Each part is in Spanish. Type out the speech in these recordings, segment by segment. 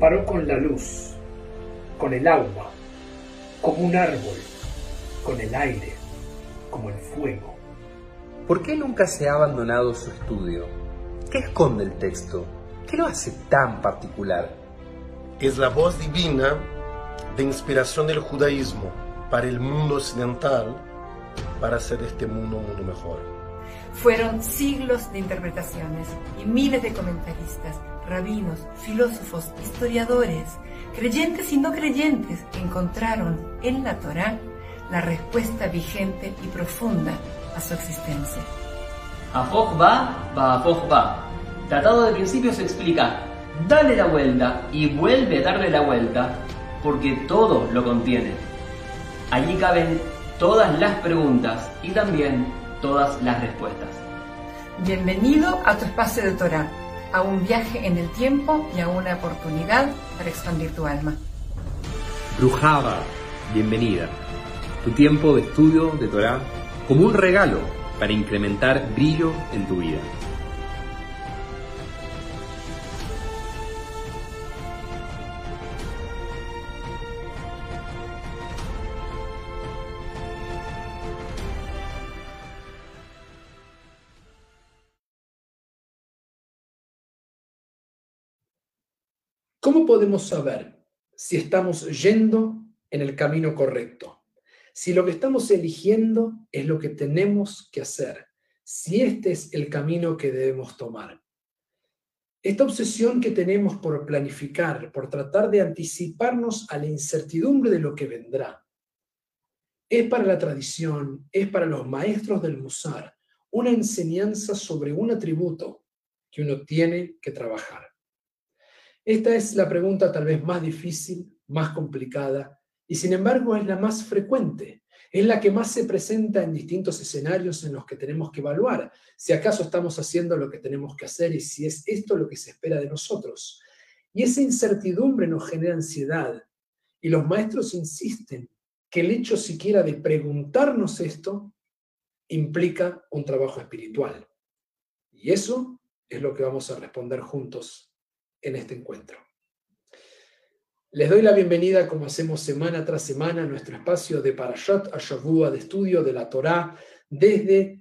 comparó con la luz, con el agua, como un árbol, con el aire, como el fuego. ¿Por qué nunca se ha abandonado su estudio? ¿Qué esconde el texto? ¿Qué lo hace tan particular? Es la voz divina de inspiración del judaísmo para el mundo occidental para hacer este mundo un mundo mejor. Fueron siglos de interpretaciones y miles de comentaristas, rabinos, filósofos, historiadores, creyentes y no creyentes encontraron en la Torá la respuesta vigente y profunda a su existencia. Va. Tratado de principios explica, dale la vuelta y vuelve a darle la vuelta, porque todo lo contiene. Allí caben todas las preguntas y también todas las respuestas. Bienvenido a tu espacio de Torah, a un viaje en el tiempo y a una oportunidad para expandir tu alma. Brujaba, bienvenida. Tu tiempo de estudio de Torah como un regalo para incrementar brillo en tu vida. ¿Cómo podemos saber si estamos yendo en el camino correcto? Si lo que estamos eligiendo es lo que tenemos que hacer, si este es el camino que debemos tomar. Esta obsesión que tenemos por planificar, por tratar de anticiparnos a la incertidumbre de lo que vendrá, es para la tradición, es para los maestros del Musar, una enseñanza sobre un atributo que uno tiene que trabajar. Esta es la pregunta tal vez más difícil, más complicada, y sin embargo es la más frecuente, es la que más se presenta en distintos escenarios en los que tenemos que evaluar si acaso estamos haciendo lo que tenemos que hacer y si es esto lo que se espera de nosotros. Y esa incertidumbre nos genera ansiedad, y los maestros insisten que el hecho siquiera de preguntarnos esto implica un trabajo espiritual. Y eso es lo que vamos a responder juntos en este encuentro. Les doy la bienvenida, como hacemos semana tras semana, a nuestro espacio de Parashat Ashavua, de estudio de la Torá, desde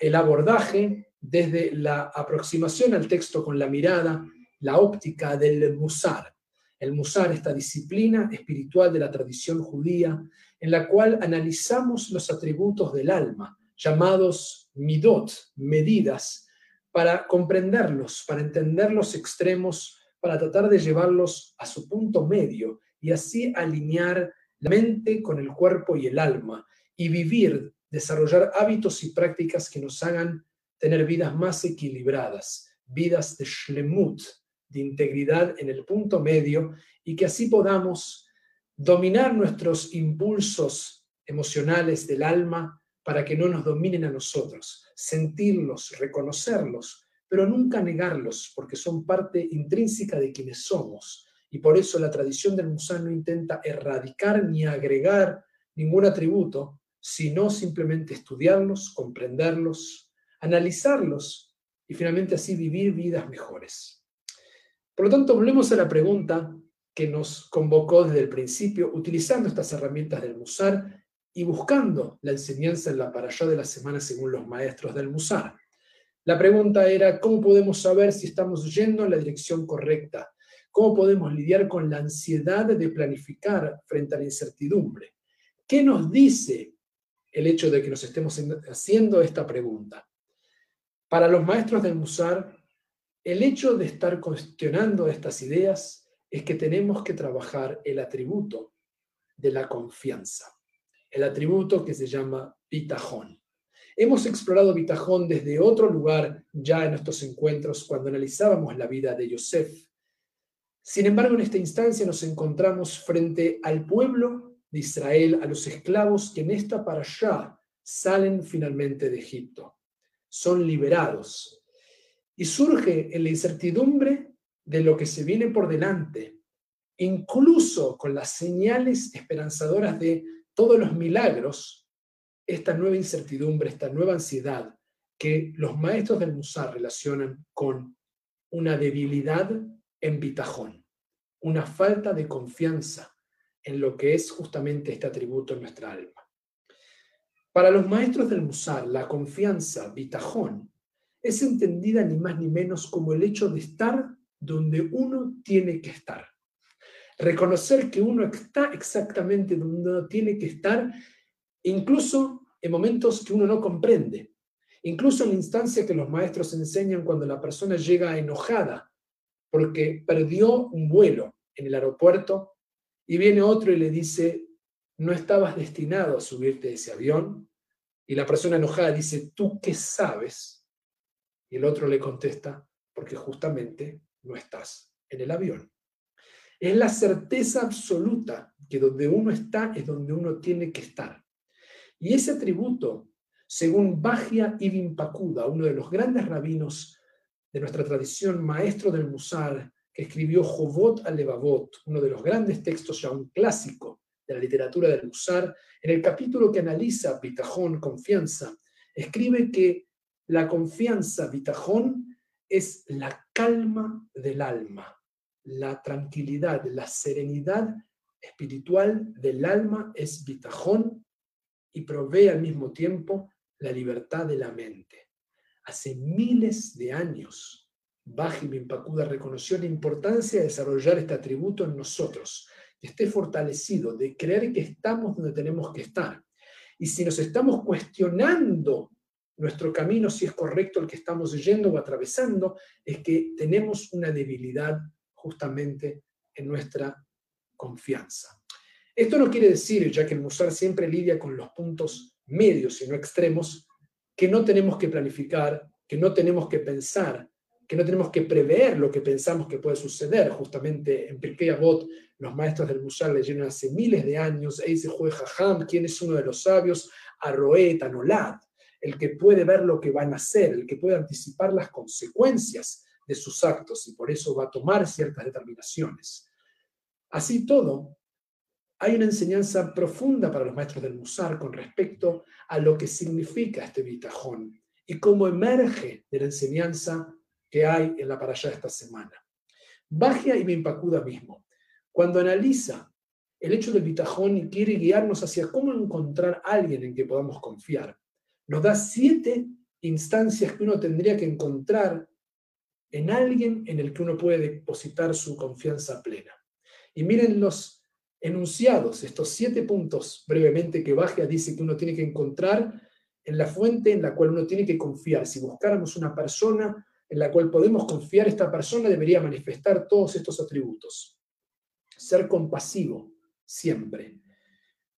el abordaje, desde la aproximación al texto con la mirada, la óptica del Musar. El Musar, esta disciplina espiritual de la tradición judía, en la cual analizamos los atributos del alma, llamados midot, medidas, para comprenderlos, para entender los extremos, para tratar de llevarlos a su punto medio y así alinear la mente con el cuerpo y el alma y vivir, desarrollar hábitos y prácticas que nos hagan tener vidas más equilibradas, vidas de shlemut, de integridad en el punto medio y que así podamos dominar nuestros impulsos emocionales del alma para que no nos dominen a nosotros, sentirlos, reconocerlos, pero nunca negarlos, porque son parte intrínseca de quienes somos. Y por eso la tradición del Musán no intenta erradicar ni agregar ningún atributo, sino simplemente estudiarlos, comprenderlos, analizarlos y finalmente así vivir vidas mejores. Por lo tanto, volvemos a la pregunta que nos convocó desde el principio, utilizando estas herramientas del Musar y buscando la enseñanza en la parashá de la semana según los maestros del Musar. La pregunta era, ¿cómo podemos saber si estamos yendo en la dirección correcta? ¿Cómo podemos lidiar con la ansiedad de planificar frente a la incertidumbre? ¿Qué nos dice el hecho de que nos estemos haciendo esta pregunta? Para los maestros del Musar, el hecho de estar cuestionando estas ideas es que tenemos que trabajar el atributo de la confianza el atributo que se llama bitajón. Hemos explorado bitajón desde otro lugar ya en estos encuentros cuando analizábamos la vida de Yosef. Sin embargo, en esta instancia nos encontramos frente al pueblo de Israel, a los esclavos que en esta para allá salen finalmente de Egipto. Son liberados. Y surge en la incertidumbre de lo que se viene por delante, incluso con las señales esperanzadoras de todos los milagros, esta nueva incertidumbre, esta nueva ansiedad que los maestros del Musar relacionan con una debilidad en bitajón, una falta de confianza en lo que es justamente este atributo en nuestra alma. Para los maestros del Musar, la confianza, bitajón, es entendida ni más ni menos como el hecho de estar donde uno tiene que estar. Reconocer que uno está exactamente donde uno tiene que estar, incluso en momentos que uno no comprende, incluso en la instancia que los maestros enseñan cuando la persona llega enojada porque perdió un vuelo en el aeropuerto y viene otro y le dice, no estabas destinado a subirte a ese avión. Y la persona enojada dice, ¿tú qué sabes? Y el otro le contesta, porque justamente no estás en el avión. Es la certeza absoluta que donde uno está es donde uno tiene que estar. Y ese atributo, según Bajia Ibn Pakuda, uno de los grandes rabinos de nuestra tradición, maestro del Musar, que escribió Jovot Alevavot, uno de los grandes textos ya un clásico de la literatura del Musar, en el capítulo que analiza Bitajón, confianza, escribe que la confianza, Bitajón, es la calma del alma, la tranquilidad, la serenidad espiritual del alma es Bitajón y provee al mismo tiempo la libertad de la mente. Hace miles de años, Baji Pacuda reconoció la importancia de desarrollar este atributo en nosotros, que esté fortalecido, de creer que estamos donde tenemos que estar. Y si nos estamos cuestionando nuestro camino, si es correcto el que estamos yendo o atravesando, es que tenemos una debilidad justamente en nuestra confianza. Esto no quiere decir, ya que el Musar siempre lidia con los puntos medios y no extremos, que no tenemos que planificar, que no tenemos que pensar, que no tenemos que prever lo que pensamos que puede suceder. Justamente en Pirkei Avot, los maestros del Musar leyeron hace miles de años, Eise Jajam, quien es uno de los sabios, Arroet, Anolad, el que puede ver lo que van a hacer, el que puede anticipar las consecuencias de sus actos y por eso va a tomar ciertas determinaciones. Así todo, hay una enseñanza profunda para los maestros del Musar con respecto a lo que significa este bitajón y cómo emerge de la enseñanza que hay en la parasha de esta semana. Bagia y Bimpacuda mismo, cuando analiza el hecho del bitajón y quiere guiarnos hacia cómo encontrar a alguien en que podamos confiar, nos da siete instancias que uno tendría que encontrar en alguien en el que uno puede depositar su confianza plena. Y miren los enunciados, estos siete puntos brevemente que Bagia dice que uno tiene que encontrar en la fuente en la cual uno tiene que confiar. Si buscáramos una persona en la cual podemos confiar, esta persona debería manifestar todos estos atributos. Ser compasivo, siempre.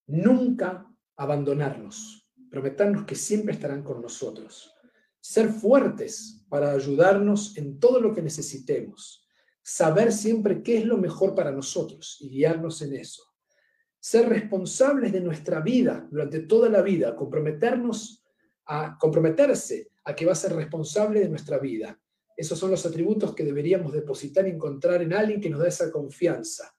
Nunca abandonarnos. Prometernos que siempre estarán con nosotros. Ser fuertes para ayudarnos en todo lo que necesitemos saber siempre qué es lo mejor para nosotros y guiarnos en eso. Ser responsables de nuestra vida durante toda la vida, comprometernos a comprometerse a que va a ser responsable de nuestra vida. Esos son los atributos que deberíamos depositar y encontrar en alguien que nos da esa confianza.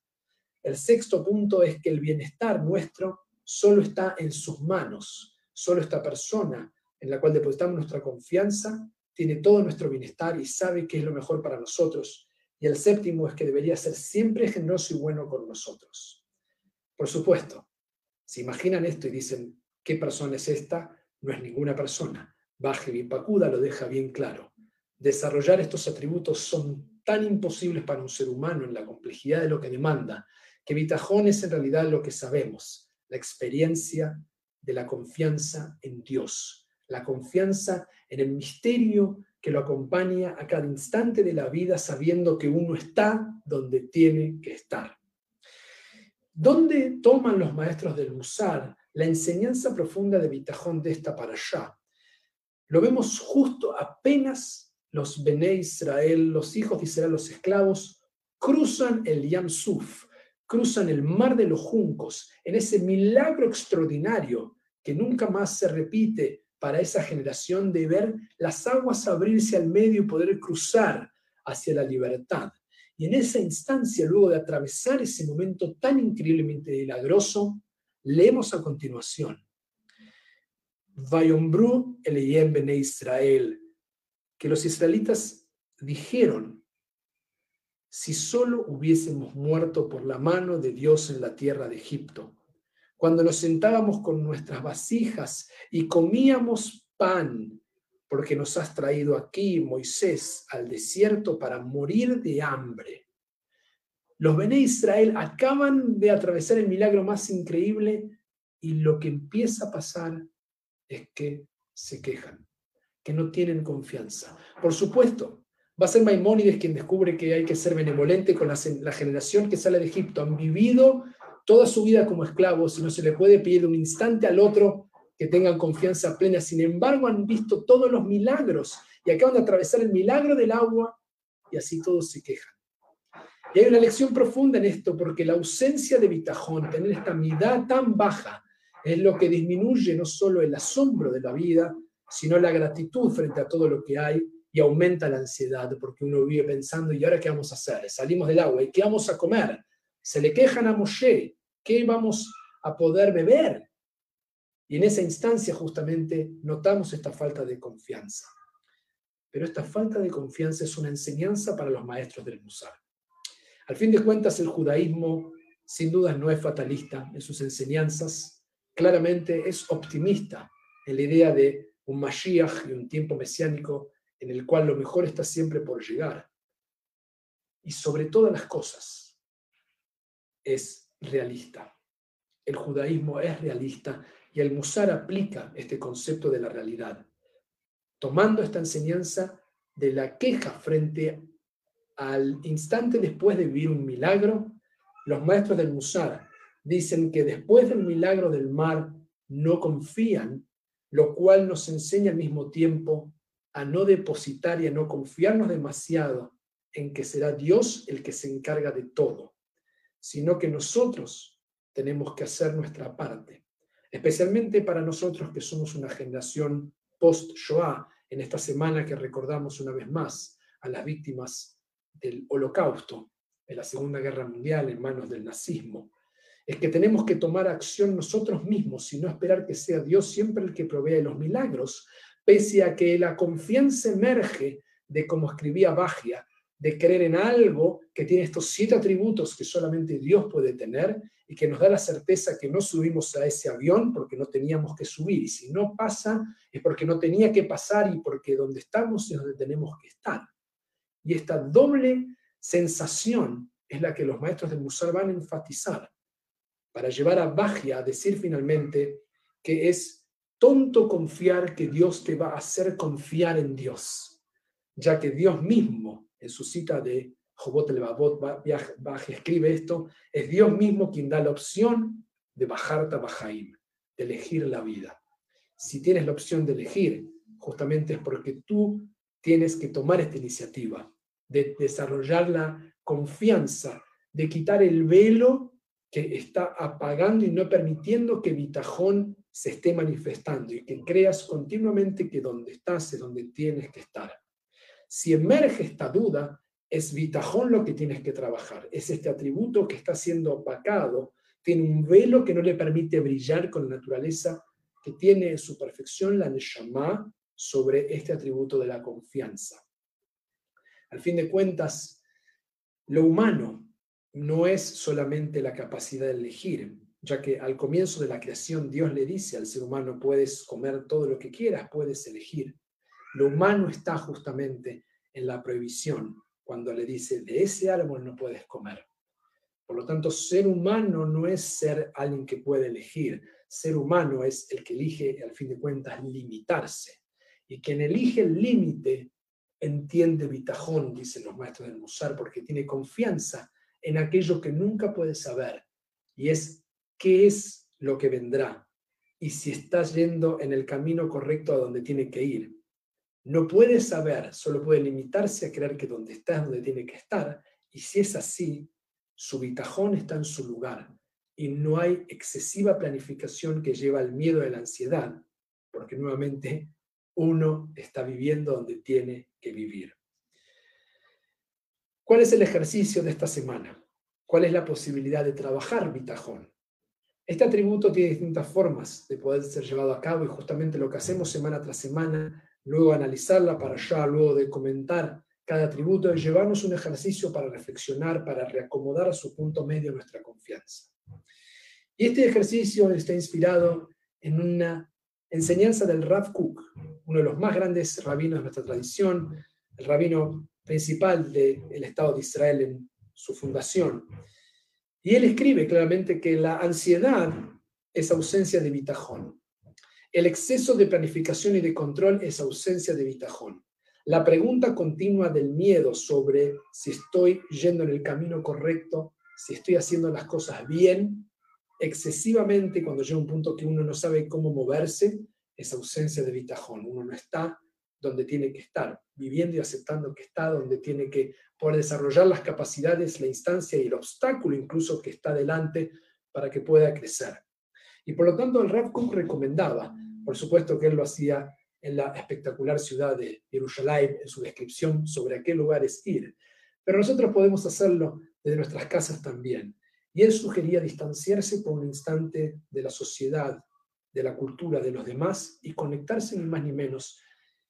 El sexto punto es que el bienestar nuestro solo está en sus manos. Solo esta persona en la cual depositamos nuestra confianza tiene todo nuestro bienestar y sabe qué es lo mejor para nosotros y el séptimo es que debería ser siempre generoso y bueno con nosotros. Por supuesto, si imaginan esto y dicen, ¿qué persona es esta? No es ninguna persona. Baje Pacuda lo deja bien claro. Desarrollar estos atributos son tan imposibles para un ser humano en la complejidad de lo que demanda, que Vitajón es en realidad lo que sabemos, la experiencia de la confianza en Dios, la confianza en el misterio que lo acompaña a cada instante de la vida sabiendo que uno está donde tiene que estar. ¿Dónde toman los maestros del Musar la enseñanza profunda de Bitajón de esta para allá? Lo vemos justo apenas los Bene Israel, los hijos de Israel, los esclavos, cruzan el Yam Suf, cruzan el mar de los juncos, en ese milagro extraordinario que nunca más se repite para esa generación de ver las aguas abrirse al medio y poder cruzar hacia la libertad. Y en esa instancia, luego de atravesar ese momento tan increíblemente milagroso, leemos a continuación. Vayombru Eleyem Bene Israel, que los israelitas dijeron, si solo hubiésemos muerto por la mano de Dios en la tierra de Egipto, cuando nos sentábamos con nuestras vasijas y comíamos pan, porque nos has traído aquí, Moisés, al desierto para morir de hambre. Los Bené Israel acaban de atravesar el milagro más increíble y lo que empieza a pasar es que se quejan, que no tienen confianza. Por supuesto, va a ser Maimónides quien descubre que hay que ser benevolente con la generación que sale de Egipto. Han vivido toda su vida como esclavos y no se le puede pedir un instante al otro que tengan confianza plena. Sin embargo, han visto todos los milagros y acaban de atravesar el milagro del agua y así todos se quejan. Y hay una lección profunda en esto, porque la ausencia de bitajón, tener esta mitad tan baja, es lo que disminuye no solo el asombro de la vida, sino la gratitud frente a todo lo que hay y aumenta la ansiedad, porque uno vive pensando, ¿y ahora qué vamos a hacer? Salimos del agua, ¿y qué vamos a comer? Se le quejan a Moshe, ¿qué vamos a poder beber? Y en esa instancia justamente notamos esta falta de confianza. Pero esta falta de confianza es una enseñanza para los maestros del Musar. Al fin de cuentas, el judaísmo sin duda no es fatalista en sus enseñanzas, claramente es optimista en la idea de un Mashiach y un tiempo mesiánico en el cual lo mejor está siempre por llegar. Y sobre todas las cosas, es realista. El judaísmo es realista y el Musar aplica este concepto de la realidad, tomando esta enseñanza de la queja frente al instante después de vivir un milagro, los maestros del Musar dicen que después del milagro del mar no confían, lo cual nos enseña al mismo tiempo a no depositar y a no confiarnos demasiado en que será Dios el que se encarga de todo, sino que nosotros tenemos que hacer nuestra parte especialmente para nosotros que somos una generación post-Shoah, en esta semana que recordamos una vez más a las víctimas del holocausto, de la Segunda Guerra Mundial en manos del nazismo, es que tenemos que tomar acción nosotros mismos y no esperar que sea Dios siempre el que provee los milagros, pese a que la confianza emerge de, como escribía Bagia, de creer en algo que tiene estos siete atributos que solamente Dios puede tener y que nos da la certeza que no subimos a ese avión porque no teníamos que subir. Y si no pasa, es porque no tenía que pasar y porque donde estamos es donde tenemos que estar. Y esta doble sensación es la que los maestros del Musar van a enfatizar para llevar a Bagia a decir finalmente que es tonto confiar que Dios te va a hacer confiar en Dios, ya que Dios mismo, en su cita de Jobot el Babot escribe esto, es Dios mismo quien da la opción de bajar Tabajaim, de elegir la vida. Si tienes la opción de elegir, justamente es porque tú tienes que tomar esta iniciativa, de desarrollar la confianza, de quitar el velo que está apagando y no permitiendo que Vitajón se esté manifestando y que creas continuamente que donde estás es donde tienes que estar. Si emerge esta duda, es vitajón lo que tienes que trabajar, es este atributo que está siendo opacado, tiene un velo que no le permite brillar con la naturaleza que tiene en su perfección la Neshama sobre este atributo de la confianza. Al fin de cuentas, lo humano no es solamente la capacidad de elegir, ya que al comienzo de la creación Dios le dice al ser humano, puedes comer todo lo que quieras, puedes elegir. Lo humano está justamente en la prohibición, cuando le dice, de ese árbol no puedes comer. Por lo tanto, ser humano no es ser alguien que puede elegir. Ser humano es el que elige, al fin de cuentas, limitarse. Y quien elige el límite entiende bitajón, dicen los maestros del Musar, porque tiene confianza en aquello que nunca puede saber. Y es qué es lo que vendrá. Y si está yendo en el camino correcto a donde tiene que ir no puede saber, solo puede limitarse a creer que donde está es donde tiene que estar, y si es así, su bitajón está en su lugar, y no hay excesiva planificación que lleva al miedo y a la ansiedad, porque nuevamente uno está viviendo donde tiene que vivir. ¿Cuál es el ejercicio de esta semana? ¿Cuál es la posibilidad de trabajar bitajón? Este atributo tiene distintas formas de poder ser llevado a cabo y justamente lo que hacemos semana tras semana luego analizarla para ya, luego de comentar cada atributo es llevarnos un ejercicio para reflexionar, para reacomodar a su punto medio nuestra confianza. Y este ejercicio está inspirado en una enseñanza del Rav Kook, uno de los más grandes rabinos de nuestra tradición, el rabino principal del Estado de Israel en su fundación. Y él escribe claramente que la ansiedad es ausencia de bitajón. El exceso de planificación y de control es ausencia de bitajón. La pregunta continua del miedo sobre si estoy yendo en el camino correcto, si estoy haciendo las cosas bien, excesivamente cuando llega un punto que uno no sabe cómo moverse, es ausencia de bitajón. Uno no está donde tiene que estar, viviendo y aceptando que está donde tiene que poder desarrollar las capacidades, la instancia y el obstáculo incluso que está delante para que pueda crecer. Y por lo tanto el Rav recomendaba, por supuesto que él lo hacía en la espectacular ciudad de Jerusalén, en su descripción sobre a qué lugares ir. Pero nosotros podemos hacerlo desde nuestras casas también. Y él sugería distanciarse por un instante de la sociedad, de la cultura de los demás y conectarse ni más ni menos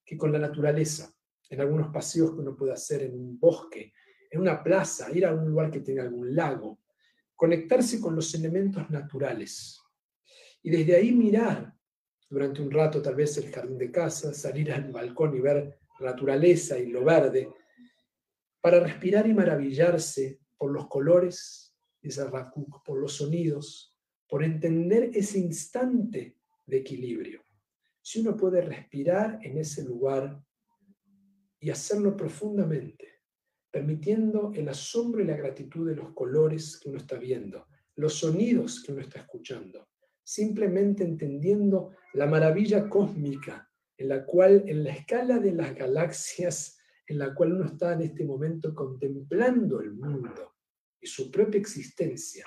que con la naturaleza, en algunos paseos que uno puede hacer en un bosque, en una plaza, ir a un lugar que tenga algún lago, conectarse con los elementos naturales y desde ahí mirar durante un rato tal vez el jardín de casa, salir al balcón y ver naturaleza y lo verde, para respirar y maravillarse por los colores, ese por los sonidos, por entender ese instante de equilibrio. Si uno puede respirar en ese lugar y hacerlo profundamente, permitiendo el asombro y la gratitud de los colores que uno está viendo, los sonidos que uno está escuchando, simplemente entendiendo la maravilla cósmica en la cual, en la escala de las galaxias, en la cual uno está en este momento contemplando el mundo y su propia existencia,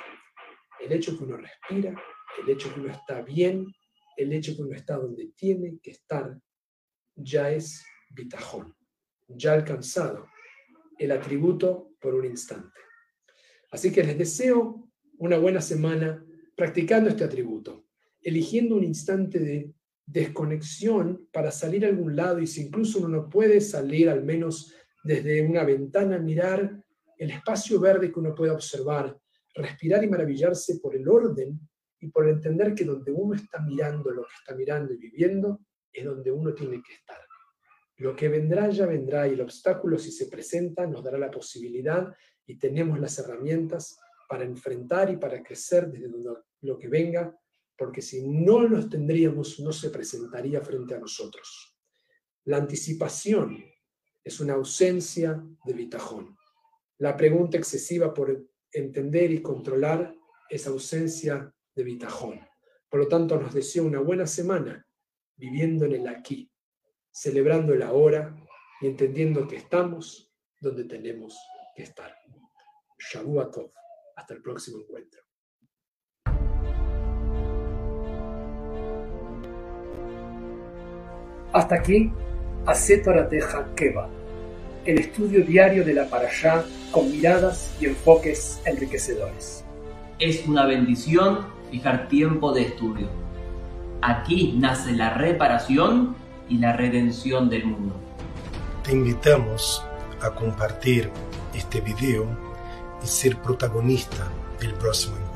el hecho que uno respira, el hecho que uno está bien, el hecho que uno está donde tiene que estar, ya es bitajón, ya alcanzado el atributo por un instante. Así que les deseo una buena semana practicando este atributo, eligiendo un instante de desconexión para salir a algún lado y si incluso uno no puede salir al menos desde una ventana, mirar el espacio verde que uno puede observar, respirar y maravillarse por el orden y por entender que donde uno está mirando lo que está mirando y viviendo es donde uno tiene que estar. Lo que vendrá ya vendrá y el obstáculo si se presenta nos dará la posibilidad y tenemos las herramientas para enfrentar y para crecer desde lo que venga, porque si no los tendríamos, no se presentaría frente a nosotros. La anticipación es una ausencia de bitajón. La pregunta excesiva por entender y controlar es ausencia de bitajón. Por lo tanto, nos deseo una buena semana viviendo en el aquí, celebrando el ahora y entendiendo que estamos donde tenemos que estar. Shavuot hasta el próximo encuentro. Hasta aquí, Acetorateja Keva, el estudio diario de la Parashá con miradas y enfoques enriquecedores. Es una bendición fijar tiempo de estudio. Aquí nace la reparación y la redención del mundo. Te invitamos a compartir este video y ser protagonista del próximo encuentro.